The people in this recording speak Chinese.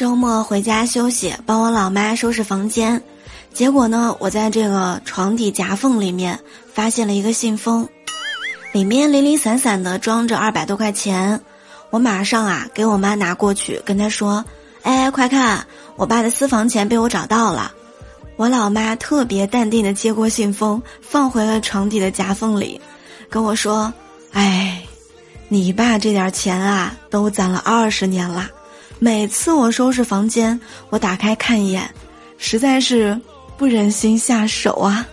周末回家休息，帮我老妈收拾房间，结果呢，我在这个床底夹缝里面发现了一个信封，里面零零散散的装着二百多块钱。我马上啊给我妈拿过去，跟她说：“哎，快看，我爸的私房钱被我找到了。”我老妈特别淡定的接过信封，放回了床底的夹缝里，跟我说：“哎，你爸这点钱啊，都攒了二十年了。”每次我收拾房间，我打开看一眼，实在是不忍心下手啊。